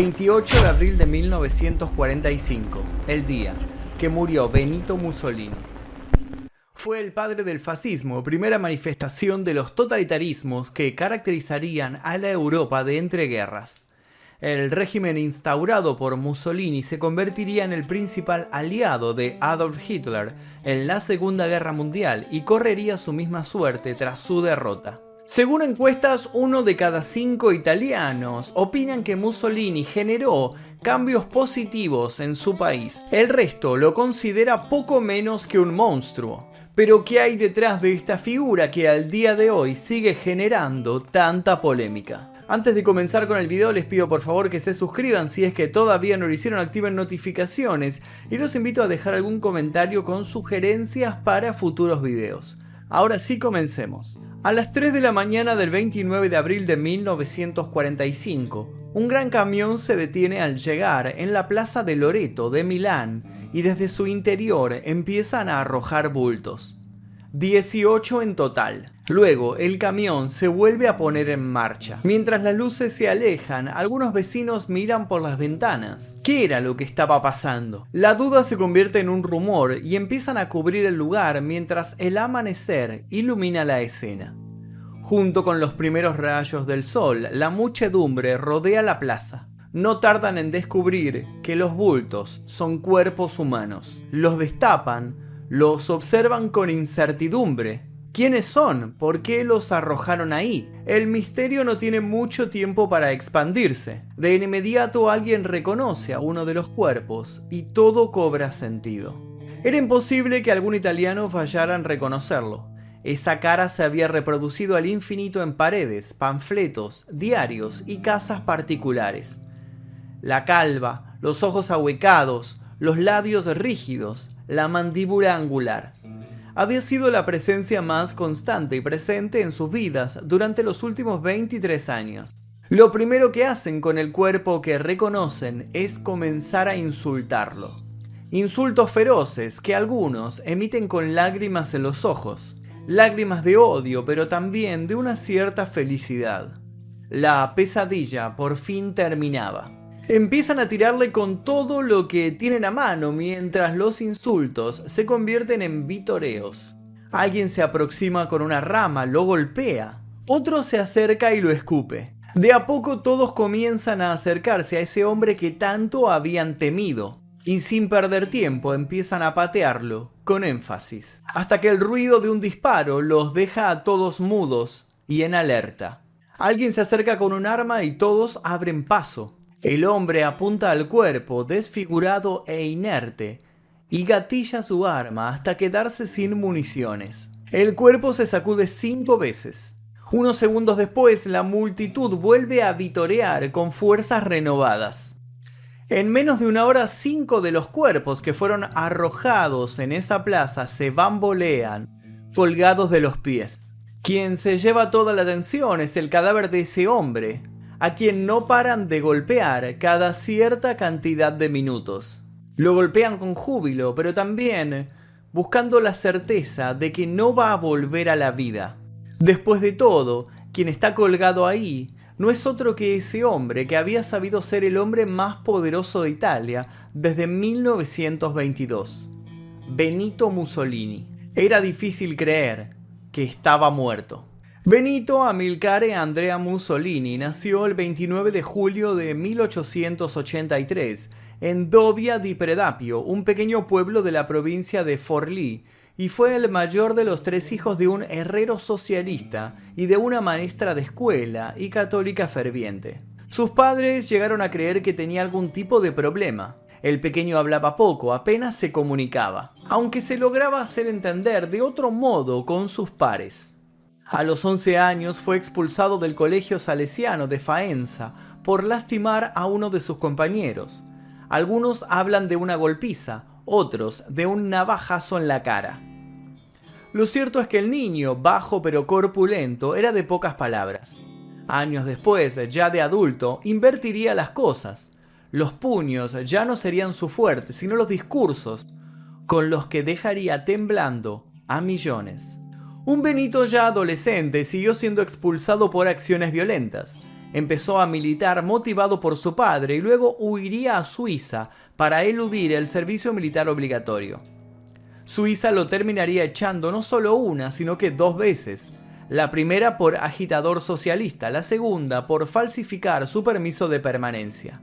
28 de abril de 1945, el día que murió Benito Mussolini. Fue el padre del fascismo, primera manifestación de los totalitarismos que caracterizarían a la Europa de entreguerras. El régimen instaurado por Mussolini se convertiría en el principal aliado de Adolf Hitler en la Segunda Guerra Mundial y correría su misma suerte tras su derrota. Según encuestas, uno de cada cinco italianos opinan que Mussolini generó cambios positivos en su país. El resto lo considera poco menos que un monstruo. Pero ¿qué hay detrás de esta figura que al día de hoy sigue generando tanta polémica? Antes de comenzar con el video les pido por favor que se suscriban si es que todavía no lo hicieron, activen notificaciones y los invito a dejar algún comentario con sugerencias para futuros videos. Ahora sí comencemos. A las 3 de la mañana del 29 de abril de 1945, un gran camión se detiene al llegar en la plaza de Loreto de Milán y desde su interior empiezan a arrojar bultos. 18 en total. Luego, el camión se vuelve a poner en marcha. Mientras las luces se alejan, algunos vecinos miran por las ventanas. ¿Qué era lo que estaba pasando? La duda se convierte en un rumor y empiezan a cubrir el lugar mientras el amanecer ilumina la escena. Junto con los primeros rayos del sol, la muchedumbre rodea la plaza. No tardan en descubrir que los bultos son cuerpos humanos. Los destapan, los observan con incertidumbre ¿Quiénes son? ¿Por qué los arrojaron ahí? El misterio no tiene mucho tiempo para expandirse. De inmediato alguien reconoce a uno de los cuerpos y todo cobra sentido. Era imposible que algún italiano fallara en reconocerlo. Esa cara se había reproducido al infinito en paredes, panfletos, diarios y casas particulares. La calva, los ojos ahuecados, los labios rígidos, la mandíbula angular había sido la presencia más constante y presente en sus vidas durante los últimos 23 años. Lo primero que hacen con el cuerpo que reconocen es comenzar a insultarlo. Insultos feroces que algunos emiten con lágrimas en los ojos, lágrimas de odio pero también de una cierta felicidad. La pesadilla por fin terminaba. Empiezan a tirarle con todo lo que tienen a mano mientras los insultos se convierten en vitoreos. Alguien se aproxima con una rama, lo golpea. Otro se acerca y lo escupe. De a poco todos comienzan a acercarse a ese hombre que tanto habían temido. Y sin perder tiempo empiezan a patearlo con énfasis. Hasta que el ruido de un disparo los deja a todos mudos y en alerta. Alguien se acerca con un arma y todos abren paso. El hombre apunta al cuerpo desfigurado e inerte y gatilla su arma hasta quedarse sin municiones. El cuerpo se sacude cinco veces. Unos segundos después, la multitud vuelve a vitorear con fuerzas renovadas. En menos de una hora, cinco de los cuerpos que fueron arrojados en esa plaza se bambolean, colgados de los pies. Quien se lleva toda la atención es el cadáver de ese hombre, a quien no paran de golpear cada cierta cantidad de minutos. Lo golpean con júbilo, pero también buscando la certeza de que no va a volver a la vida. Después de todo, quien está colgado ahí no es otro que ese hombre que había sabido ser el hombre más poderoso de Italia desde 1922, Benito Mussolini. Era difícil creer que estaba muerto. Benito Amilcare Andrea Mussolini nació el 29 de julio de 1883 en Dovia di Predapio, un pequeño pueblo de la provincia de Forlì, y fue el mayor de los tres hijos de un herrero socialista y de una maestra de escuela y católica ferviente. Sus padres llegaron a creer que tenía algún tipo de problema. El pequeño hablaba poco, apenas se comunicaba, aunque se lograba hacer entender de otro modo con sus pares. A los 11 años fue expulsado del colegio salesiano de Faenza por lastimar a uno de sus compañeros. Algunos hablan de una golpiza, otros de un navajazo en la cara. Lo cierto es que el niño, bajo pero corpulento, era de pocas palabras. Años después, ya de adulto, invertiría las cosas. Los puños ya no serían su fuerte, sino los discursos, con los que dejaría temblando a millones. Un Benito ya adolescente siguió siendo expulsado por acciones violentas. Empezó a militar motivado por su padre y luego huiría a Suiza para eludir el servicio militar obligatorio. Suiza lo terminaría echando no solo una, sino que dos veces. La primera por agitador socialista, la segunda por falsificar su permiso de permanencia.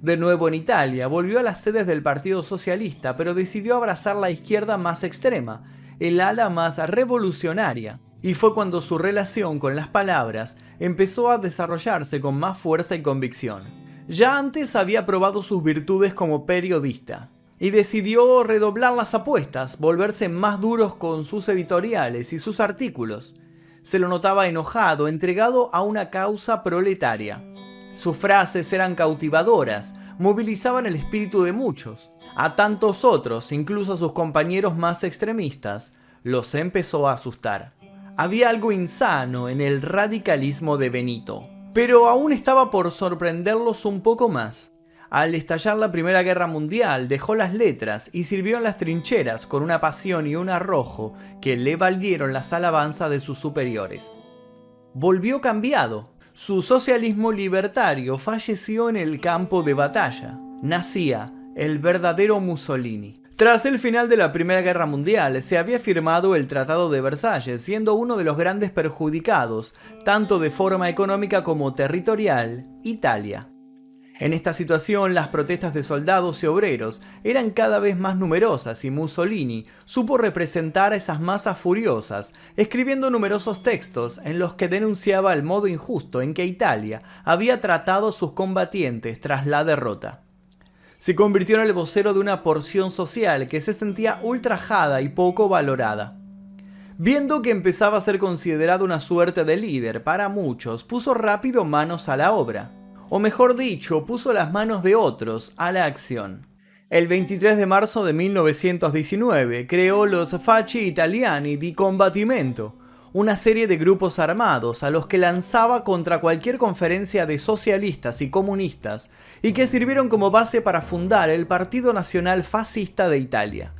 De nuevo en Italia, volvió a las sedes del Partido Socialista, pero decidió abrazar la izquierda más extrema, el ala más revolucionaria, y fue cuando su relación con las palabras empezó a desarrollarse con más fuerza y convicción. Ya antes había probado sus virtudes como periodista, y decidió redoblar las apuestas, volverse más duros con sus editoriales y sus artículos. Se lo notaba enojado, entregado a una causa proletaria. Sus frases eran cautivadoras, movilizaban el espíritu de muchos. A tantos otros, incluso a sus compañeros más extremistas, los empezó a asustar. Había algo insano en el radicalismo de Benito, pero aún estaba por sorprenderlos un poco más. Al estallar la Primera Guerra Mundial dejó las letras y sirvió en las trincheras con una pasión y un arrojo que le valieron las alabanzas de sus superiores. Volvió cambiado, su socialismo libertario falleció en el campo de batalla. Nacía el verdadero Mussolini. Tras el final de la Primera Guerra Mundial, se había firmado el Tratado de Versalles, siendo uno de los grandes perjudicados, tanto de forma económica como territorial, Italia. En esta situación, las protestas de soldados y obreros eran cada vez más numerosas y Mussolini supo representar a esas masas furiosas, escribiendo numerosos textos en los que denunciaba el modo injusto en que Italia había tratado a sus combatientes tras la derrota. Se convirtió en el vocero de una porción social que se sentía ultrajada y poco valorada. Viendo que empezaba a ser considerado una suerte de líder para muchos, puso rápido manos a la obra o mejor dicho, puso las manos de otros a la acción. El 23 de marzo de 1919 creó los Facci Italiani di Combattimento, una serie de grupos armados a los que lanzaba contra cualquier conferencia de socialistas y comunistas y que sirvieron como base para fundar el Partido Nacional Fascista de Italia.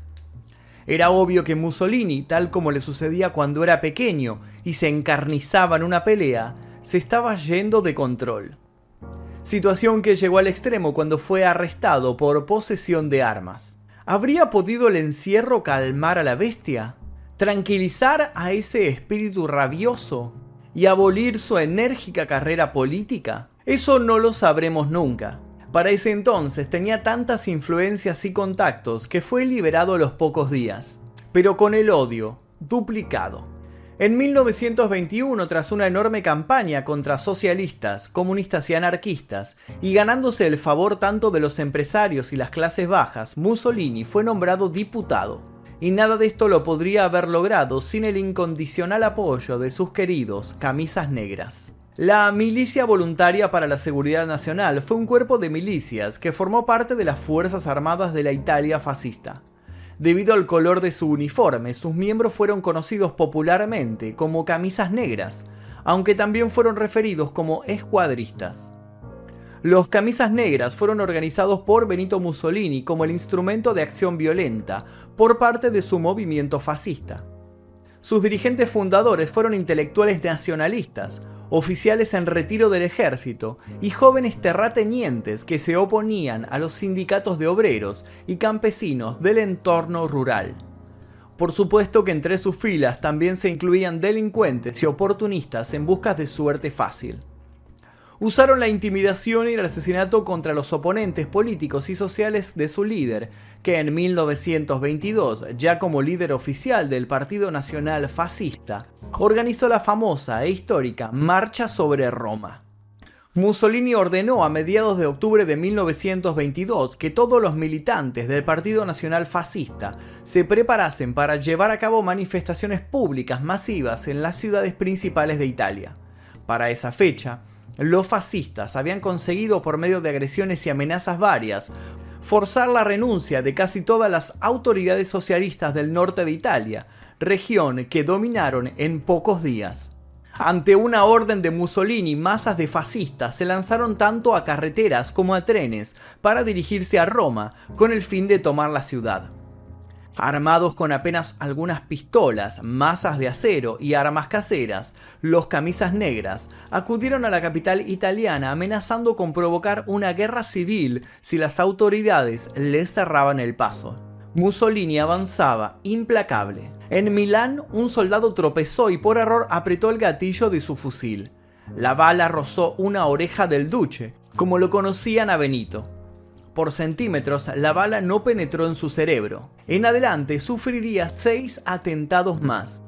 Era obvio que Mussolini, tal como le sucedía cuando era pequeño y se encarnizaba en una pelea, se estaba yendo de control situación que llegó al extremo cuando fue arrestado por posesión de armas. ¿Habría podido el encierro calmar a la bestia? ¿Tranquilizar a ese espíritu rabioso? ¿Y abolir su enérgica carrera política? Eso no lo sabremos nunca. Para ese entonces tenía tantas influencias y contactos que fue liberado a los pocos días, pero con el odio duplicado. En 1921, tras una enorme campaña contra socialistas, comunistas y anarquistas, y ganándose el favor tanto de los empresarios y las clases bajas, Mussolini fue nombrado diputado. Y nada de esto lo podría haber logrado sin el incondicional apoyo de sus queridos camisas negras. La Milicia Voluntaria para la Seguridad Nacional fue un cuerpo de milicias que formó parte de las Fuerzas Armadas de la Italia fascista. Debido al color de su uniforme, sus miembros fueron conocidos popularmente como camisas negras, aunque también fueron referidos como escuadristas. Los camisas negras fueron organizados por Benito Mussolini como el instrumento de acción violenta por parte de su movimiento fascista. Sus dirigentes fundadores fueron intelectuales nacionalistas, oficiales en retiro del ejército y jóvenes terratenientes que se oponían a los sindicatos de obreros y campesinos del entorno rural. Por supuesto que entre sus filas también se incluían delincuentes y oportunistas en busca de suerte fácil usaron la intimidación y el asesinato contra los oponentes políticos y sociales de su líder, que en 1922, ya como líder oficial del Partido Nacional Fascista, organizó la famosa e histórica Marcha sobre Roma. Mussolini ordenó a mediados de octubre de 1922 que todos los militantes del Partido Nacional Fascista se preparasen para llevar a cabo manifestaciones públicas masivas en las ciudades principales de Italia. Para esa fecha, los fascistas habían conseguido por medio de agresiones y amenazas varias forzar la renuncia de casi todas las autoridades socialistas del norte de Italia, región que dominaron en pocos días. Ante una orden de Mussolini, masas de fascistas se lanzaron tanto a carreteras como a trenes para dirigirse a Roma con el fin de tomar la ciudad. Armados con apenas algunas pistolas, masas de acero y armas caseras, los camisas negras acudieron a la capital italiana amenazando con provocar una guerra civil si las autoridades les cerraban el paso. Mussolini avanzaba implacable. En Milán, un soldado tropezó y por error apretó el gatillo de su fusil. La bala rozó una oreja del duce, como lo conocían a Benito por centímetros, la bala no penetró en su cerebro. En adelante sufriría seis atentados más,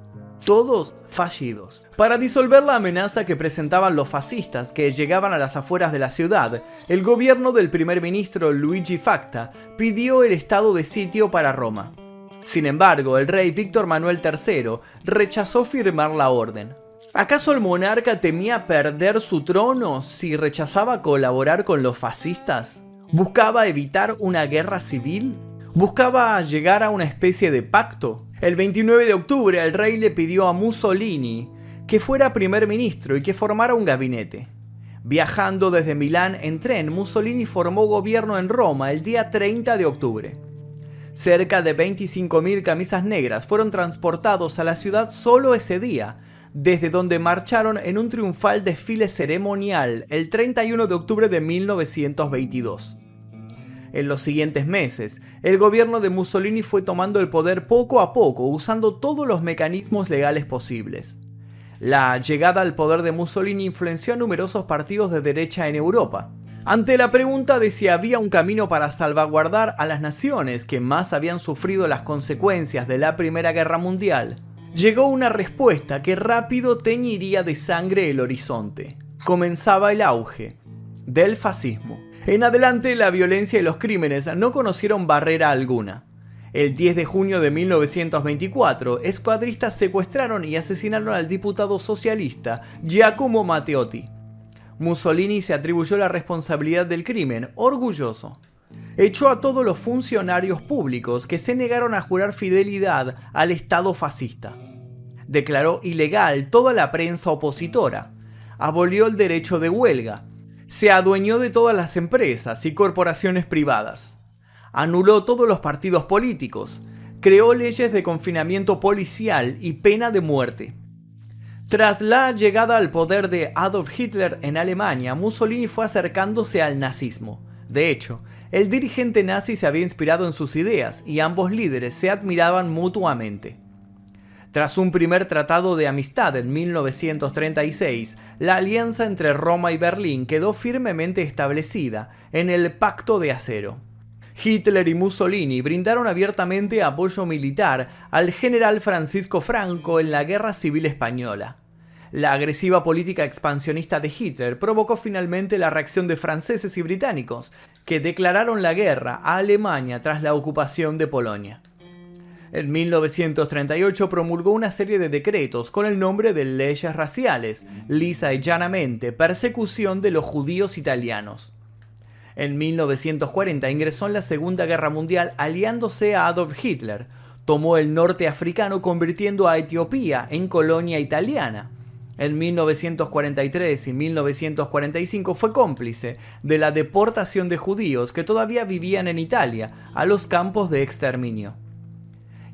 todos fallidos. Para disolver la amenaza que presentaban los fascistas que llegaban a las afueras de la ciudad, el gobierno del primer ministro Luigi Facta pidió el estado de sitio para Roma. Sin embargo, el rey Víctor Manuel III rechazó firmar la orden. ¿Acaso el monarca temía perder su trono si rechazaba colaborar con los fascistas? ¿Buscaba evitar una guerra civil? ¿Buscaba llegar a una especie de pacto? El 29 de octubre el rey le pidió a Mussolini que fuera primer ministro y que formara un gabinete. Viajando desde Milán en tren, Mussolini formó gobierno en Roma el día 30 de octubre. Cerca de 25.000 camisas negras fueron transportados a la ciudad solo ese día, desde donde marcharon en un triunfal desfile ceremonial el 31 de octubre de 1922. En los siguientes meses, el gobierno de Mussolini fue tomando el poder poco a poco, usando todos los mecanismos legales posibles. La llegada al poder de Mussolini influenció a numerosos partidos de derecha en Europa. Ante la pregunta de si había un camino para salvaguardar a las naciones que más habían sufrido las consecuencias de la Primera Guerra Mundial, llegó una respuesta que rápido teñiría de sangre el horizonte. Comenzaba el auge del fascismo. En adelante la violencia y los crímenes no conocieron barrera alguna. El 10 de junio de 1924, escuadristas secuestraron y asesinaron al diputado socialista Giacomo Matteotti. Mussolini se atribuyó la responsabilidad del crimen, orgulloso echó a todos los funcionarios públicos que se negaron a jurar fidelidad al Estado fascista. Declaró ilegal toda la prensa opositora. Abolió el derecho de huelga. Se adueñó de todas las empresas y corporaciones privadas. Anuló todos los partidos políticos. Creó leyes de confinamiento policial y pena de muerte. Tras la llegada al poder de Adolf Hitler en Alemania, Mussolini fue acercándose al nazismo. De hecho, el dirigente nazi se había inspirado en sus ideas y ambos líderes se admiraban mutuamente. Tras un primer tratado de amistad en 1936, la alianza entre Roma y Berlín quedó firmemente establecida en el Pacto de Acero. Hitler y Mussolini brindaron abiertamente apoyo militar al general Francisco Franco en la Guerra Civil Española. La agresiva política expansionista de Hitler provocó finalmente la reacción de franceses y británicos, que declararon la guerra a Alemania tras la ocupación de Polonia. En 1938 promulgó una serie de decretos con el nombre de leyes raciales, lisa y llanamente persecución de los judíos italianos. En 1940 ingresó en la Segunda Guerra Mundial aliándose a Adolf Hitler, tomó el norte africano convirtiendo a Etiopía en colonia italiana, en 1943 y 1945 fue cómplice de la deportación de judíos que todavía vivían en Italia a los campos de exterminio.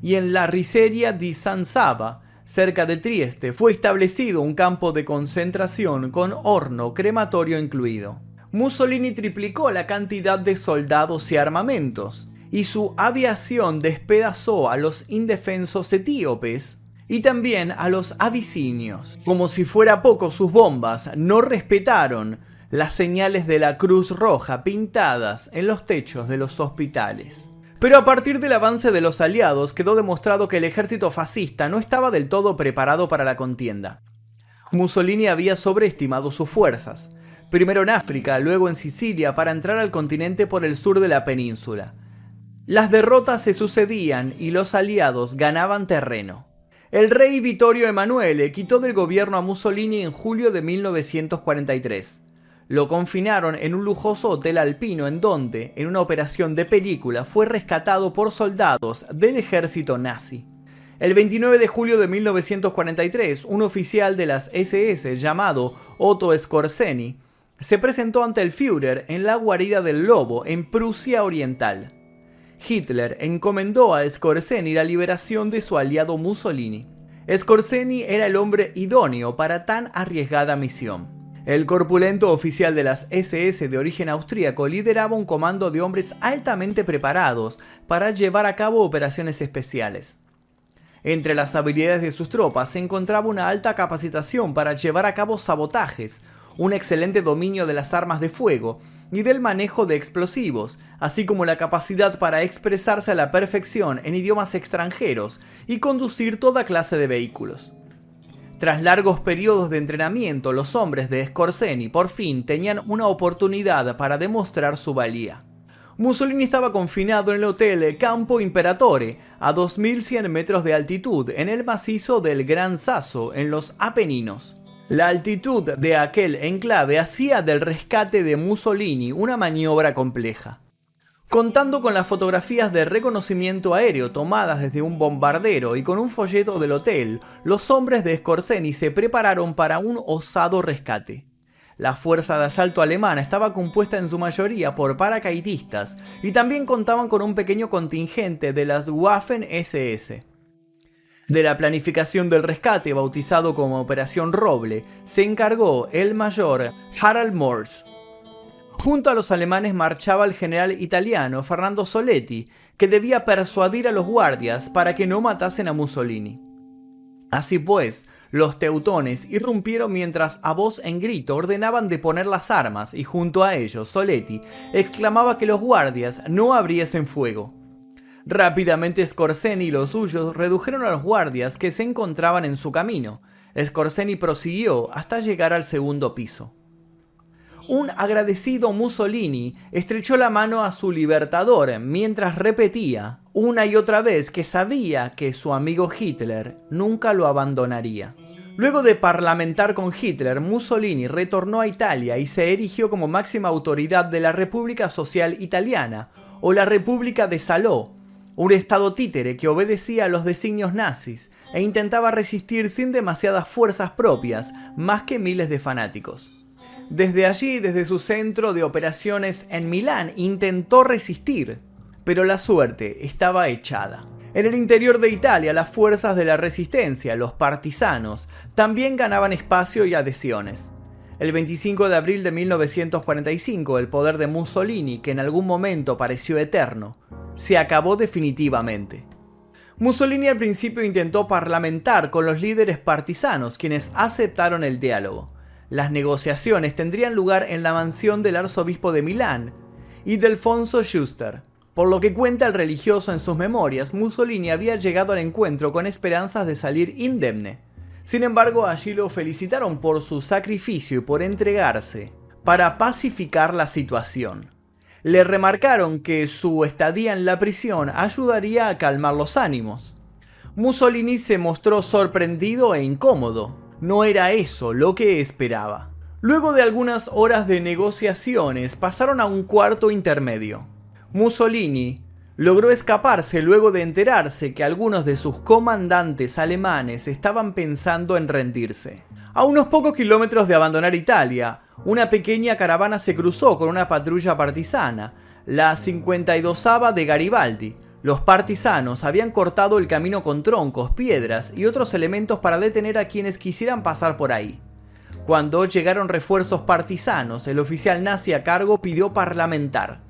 Y en la Riseria di San Saba, cerca de Trieste, fue establecido un campo de concentración con horno crematorio incluido. Mussolini triplicó la cantidad de soldados y armamentos, y su aviación despedazó a los indefensos etíopes y también a los abisinios. Como si fuera poco, sus bombas no respetaron las señales de la Cruz Roja pintadas en los techos de los hospitales. Pero a partir del avance de los aliados quedó demostrado que el ejército fascista no estaba del todo preparado para la contienda. Mussolini había sobreestimado sus fuerzas, primero en África, luego en Sicilia, para entrar al continente por el sur de la península. Las derrotas se sucedían y los aliados ganaban terreno. El rey Vittorio Emanuele quitó del gobierno a Mussolini en julio de 1943. Lo confinaron en un lujoso hotel alpino en donde, en una operación de película, fue rescatado por soldados del ejército nazi. El 29 de julio de 1943, un oficial de las SS llamado Otto Skorzeny se presentó ante el Führer en la guarida del Lobo en Prusia Oriental. Hitler encomendó a Scorseni la liberación de su aliado Mussolini. Scorseni era el hombre idóneo para tan arriesgada misión. El corpulento oficial de las SS de origen austríaco lideraba un comando de hombres altamente preparados para llevar a cabo operaciones especiales. Entre las habilidades de sus tropas se encontraba una alta capacitación para llevar a cabo sabotajes, un excelente dominio de las armas de fuego y del manejo de explosivos, así como la capacidad para expresarse a la perfección en idiomas extranjeros y conducir toda clase de vehículos. Tras largos periodos de entrenamiento, los hombres de Scorseni por fin tenían una oportunidad para demostrar su valía. Mussolini estaba confinado en el hotel Campo Imperatore, a 2100 metros de altitud, en el macizo del Gran Sasso, en los Apeninos. La altitud de aquel enclave hacía del rescate de Mussolini una maniobra compleja. Contando con las fotografías de reconocimiento aéreo tomadas desde un bombardero y con un folleto del hotel, los hombres de Scorseni se prepararon para un osado rescate. La fuerza de asalto alemana estaba compuesta en su mayoría por paracaidistas y también contaban con un pequeño contingente de las Waffen SS. De la planificación del rescate, bautizado como Operación Roble, se encargó el mayor Harald Morse. Junto a los alemanes marchaba el general italiano Fernando Soletti, que debía persuadir a los guardias para que no matasen a Mussolini. Así pues, los teutones irrumpieron mientras a voz en grito ordenaban deponer las armas y junto a ellos Soletti exclamaba que los guardias no abriesen fuego. Rápidamente Scorseni y los suyos redujeron a los guardias que se encontraban en su camino. Scorseni prosiguió hasta llegar al segundo piso. Un agradecido Mussolini estrechó la mano a su libertador mientras repetía una y otra vez que sabía que su amigo Hitler nunca lo abandonaría. Luego de parlamentar con Hitler, Mussolini retornó a Italia y se erigió como máxima autoridad de la República Social Italiana, o la República de Saló, un estado títere que obedecía a los designios nazis e intentaba resistir sin demasiadas fuerzas propias, más que miles de fanáticos. Desde allí, desde su centro de operaciones en Milán, intentó resistir, pero la suerte estaba echada. En el interior de Italia, las fuerzas de la resistencia, los partisanos, también ganaban espacio y adhesiones. El 25 de abril de 1945, el poder de Mussolini, que en algún momento pareció eterno, se acabó definitivamente. Mussolini al principio intentó parlamentar con los líderes partisanos, quienes aceptaron el diálogo. Las negociaciones tendrían lugar en la mansión del arzobispo de Milán y de Alfonso Schuster. Por lo que cuenta el religioso en sus memorias, Mussolini había llegado al encuentro con esperanzas de salir indemne. Sin embargo, allí lo felicitaron por su sacrificio y por entregarse para pacificar la situación. Le remarcaron que su estadía en la prisión ayudaría a calmar los ánimos. Mussolini se mostró sorprendido e incómodo. No era eso lo que esperaba. Luego de algunas horas de negociaciones pasaron a un cuarto intermedio. Mussolini logró escaparse luego de enterarse que algunos de sus comandantes alemanes estaban pensando en rendirse. A unos pocos kilómetros de abandonar Italia, una pequeña caravana se cruzó con una patrulla partisana, la 52 de Garibaldi. Los partisanos habían cortado el camino con troncos, piedras y otros elementos para detener a quienes quisieran pasar por ahí. Cuando llegaron refuerzos partisanos, el oficial nazi a cargo pidió parlamentar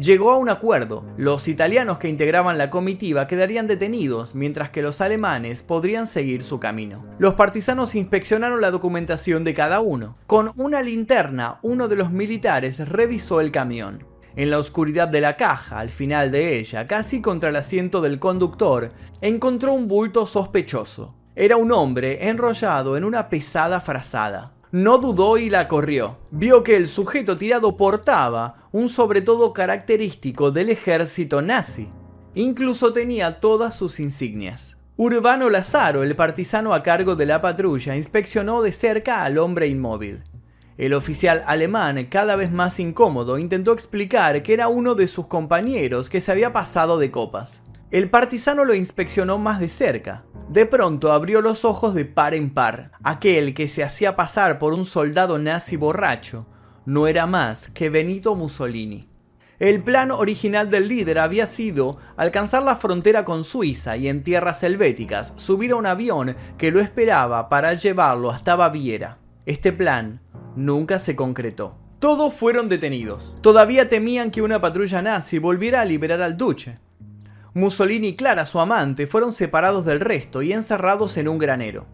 llegó a un acuerdo. Los italianos que integraban la comitiva quedarían detenidos, mientras que los alemanes podrían seguir su camino. Los partisanos inspeccionaron la documentación de cada uno. Con una linterna, uno de los militares revisó el camión. En la oscuridad de la caja, al final de ella, casi contra el asiento del conductor, encontró un bulto sospechoso. Era un hombre enrollado en una pesada frazada. No dudó y la corrió. Vio que el sujeto tirado portaba un sobre todo característico del ejército nazi. Incluso tenía todas sus insignias. Urbano Lazaro, el partisano a cargo de la patrulla, inspeccionó de cerca al hombre inmóvil. El oficial alemán, cada vez más incómodo, intentó explicar que era uno de sus compañeros que se había pasado de copas. El partisano lo inspeccionó más de cerca. De pronto abrió los ojos de par en par. Aquel que se hacía pasar por un soldado nazi borracho no era más que Benito Mussolini. El plan original del líder había sido alcanzar la frontera con Suiza y en tierras helvéticas subir a un avión que lo esperaba para llevarlo hasta Baviera. Este plan nunca se concretó. Todos fueron detenidos. Todavía temían que una patrulla nazi volviera a liberar al duque. Mussolini y Clara, su amante, fueron separados del resto y encerrados en un granero.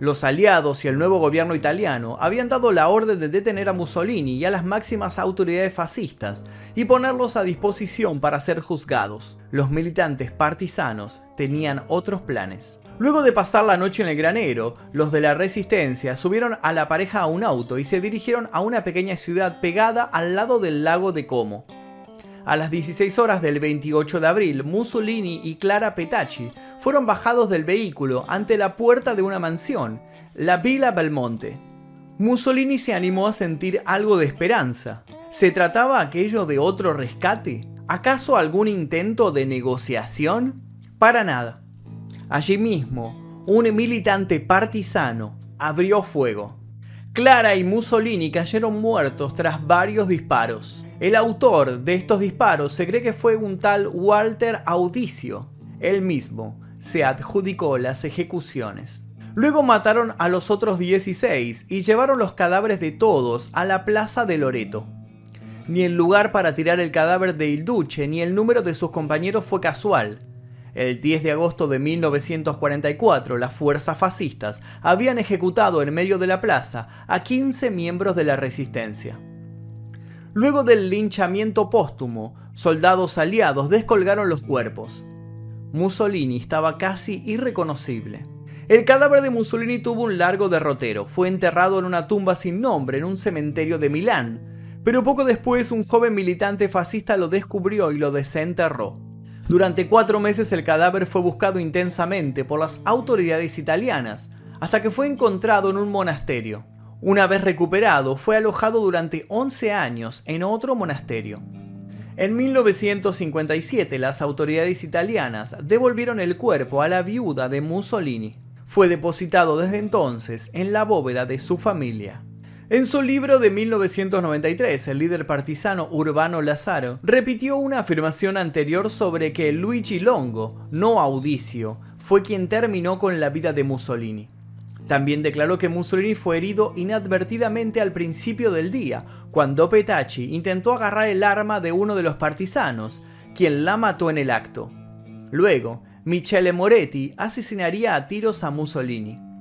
Los aliados y el nuevo gobierno italiano habían dado la orden de detener a Mussolini y a las máximas autoridades fascistas y ponerlos a disposición para ser juzgados. Los militantes partisanos tenían otros planes. Luego de pasar la noche en el granero, los de la resistencia subieron a la pareja a un auto y se dirigieron a una pequeña ciudad pegada al lado del lago de Como. A las 16 horas del 28 de abril, Mussolini y Clara Petacci fueron bajados del vehículo ante la puerta de una mansión, la Villa Belmonte. Mussolini se animó a sentir algo de esperanza. ¿Se trataba aquello de otro rescate? ¿Acaso algún intento de negociación? Para nada. Allí mismo, un militante partisano abrió fuego. Clara y Mussolini cayeron muertos tras varios disparos. El autor de estos disparos se cree que fue un tal Walter Audicio. Él mismo se adjudicó las ejecuciones. Luego mataron a los otros 16 y llevaron los cadáveres de todos a la plaza de Loreto. Ni el lugar para tirar el cadáver de Il Duce ni el número de sus compañeros fue casual. El 10 de agosto de 1944, las fuerzas fascistas habían ejecutado en medio de la plaza a 15 miembros de la resistencia. Luego del linchamiento póstumo, soldados aliados descolgaron los cuerpos. Mussolini estaba casi irreconocible. El cadáver de Mussolini tuvo un largo derrotero. Fue enterrado en una tumba sin nombre en un cementerio de Milán, pero poco después un joven militante fascista lo descubrió y lo desenterró. Durante cuatro meses el cadáver fue buscado intensamente por las autoridades italianas, hasta que fue encontrado en un monasterio. Una vez recuperado, fue alojado durante 11 años en otro monasterio. En 1957 las autoridades italianas devolvieron el cuerpo a la viuda de Mussolini. Fue depositado desde entonces en la bóveda de su familia. En su libro de 1993, el líder partisano Urbano Lazaro repitió una afirmación anterior sobre que Luigi Longo, no Audicio, fue quien terminó con la vida de Mussolini. También declaró que Mussolini fue herido inadvertidamente al principio del día, cuando Petacci intentó agarrar el arma de uno de los partisanos, quien la mató en el acto. Luego, Michele Moretti asesinaría a tiros a Mussolini.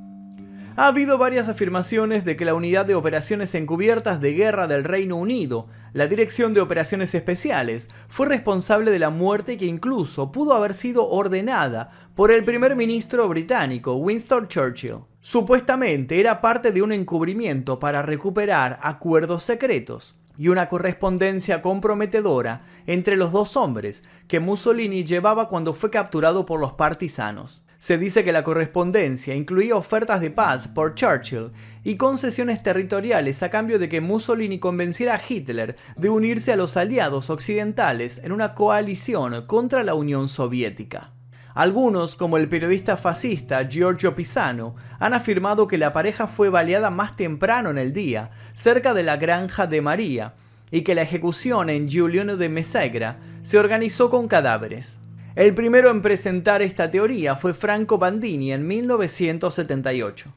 Ha habido varias afirmaciones de que la Unidad de Operaciones Encubiertas de Guerra del Reino Unido, la Dirección de Operaciones Especiales, fue responsable de la muerte que incluso pudo haber sido ordenada por el primer ministro británico Winston Churchill. Supuestamente era parte de un encubrimiento para recuperar acuerdos secretos y una correspondencia comprometedora entre los dos hombres que Mussolini llevaba cuando fue capturado por los partisanos. Se dice que la correspondencia incluía ofertas de paz por Churchill y concesiones territoriales a cambio de que Mussolini convenciera a Hitler de unirse a los aliados occidentales en una coalición contra la Unión Soviética. Algunos, como el periodista fascista Giorgio Pisano, han afirmado que la pareja fue baleada más temprano en el día, cerca de la granja de María, y que la ejecución en Giuliano de Mesegra se organizó con cadáveres. El primero en presentar esta teoría fue Franco Bandini en 1978.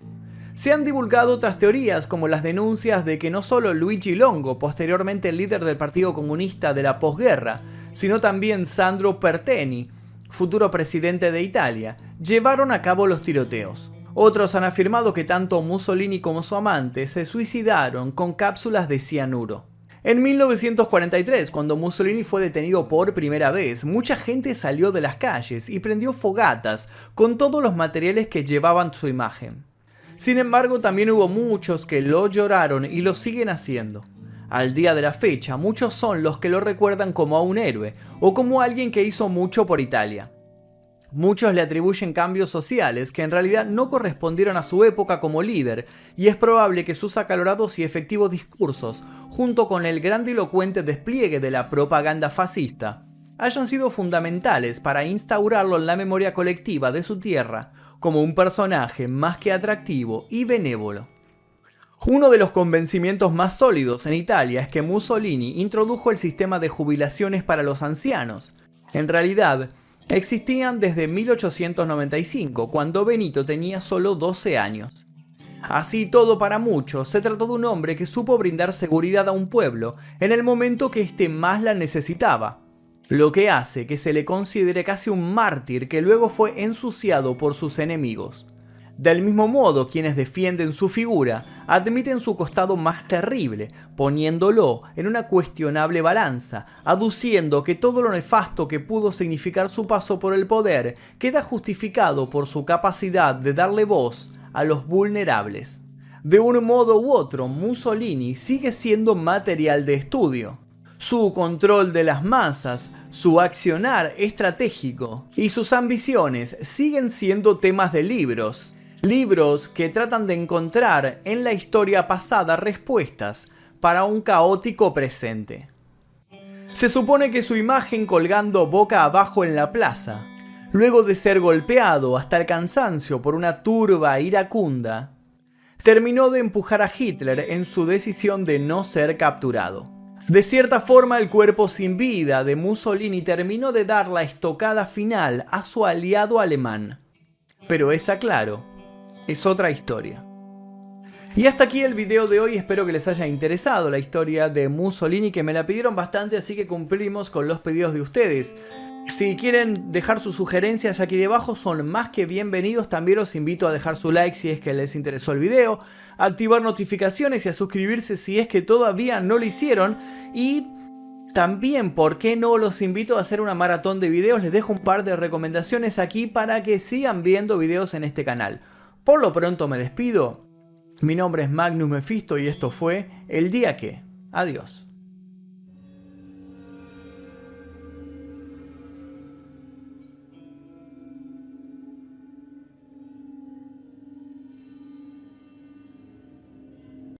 Se han divulgado otras teorías como las denuncias de que no solo Luigi Longo, posteriormente líder del Partido Comunista de la posguerra, sino también Sandro Perteni, futuro presidente de Italia, llevaron a cabo los tiroteos. Otros han afirmado que tanto Mussolini como su amante se suicidaron con cápsulas de cianuro. En 1943, cuando Mussolini fue detenido por primera vez, mucha gente salió de las calles y prendió fogatas con todos los materiales que llevaban su imagen. Sin embargo, también hubo muchos que lo lloraron y lo siguen haciendo. Al día de la fecha, muchos son los que lo recuerdan como a un héroe o como alguien que hizo mucho por Italia. Muchos le atribuyen cambios sociales que en realidad no correspondieron a su época como líder, y es probable que sus acalorados y efectivos discursos, junto con el grandilocuente despliegue de la propaganda fascista, hayan sido fundamentales para instaurarlo en la memoria colectiva de su tierra como un personaje más que atractivo y benévolo. Uno de los convencimientos más sólidos en Italia es que Mussolini introdujo el sistema de jubilaciones para los ancianos. En realidad, existían desde 1895, cuando Benito tenía solo 12 años. Así todo para muchos, se trató de un hombre que supo brindar seguridad a un pueblo en el momento que éste más la necesitaba, lo que hace que se le considere casi un mártir que luego fue ensuciado por sus enemigos. Del mismo modo, quienes defienden su figura admiten su costado más terrible, poniéndolo en una cuestionable balanza, aduciendo que todo lo nefasto que pudo significar su paso por el poder queda justificado por su capacidad de darle voz a los vulnerables. De un modo u otro, Mussolini sigue siendo material de estudio. Su control de las masas, su accionar estratégico y sus ambiciones siguen siendo temas de libros, Libros que tratan de encontrar en la historia pasada respuestas para un caótico presente. Se supone que su imagen colgando boca abajo en la plaza, luego de ser golpeado hasta el cansancio por una turba iracunda, terminó de empujar a Hitler en su decisión de no ser capturado. De cierta forma, el cuerpo sin vida de Mussolini terminó de dar la estocada final a su aliado alemán. Pero es claro, es otra historia. Y hasta aquí el video de hoy, espero que les haya interesado la historia de Mussolini, que me la pidieron bastante, así que cumplimos con los pedidos de ustedes. Si quieren dejar sus sugerencias aquí debajo son más que bienvenidos, también los invito a dejar su like si es que les interesó el video, activar notificaciones y a suscribirse si es que todavía no lo hicieron y también, ¿por qué no los invito a hacer una maratón de videos? Les dejo un par de recomendaciones aquí para que sigan viendo videos en este canal. Por lo pronto me despido. Mi nombre es Magnus Mephisto y esto fue El Día que. Adiós.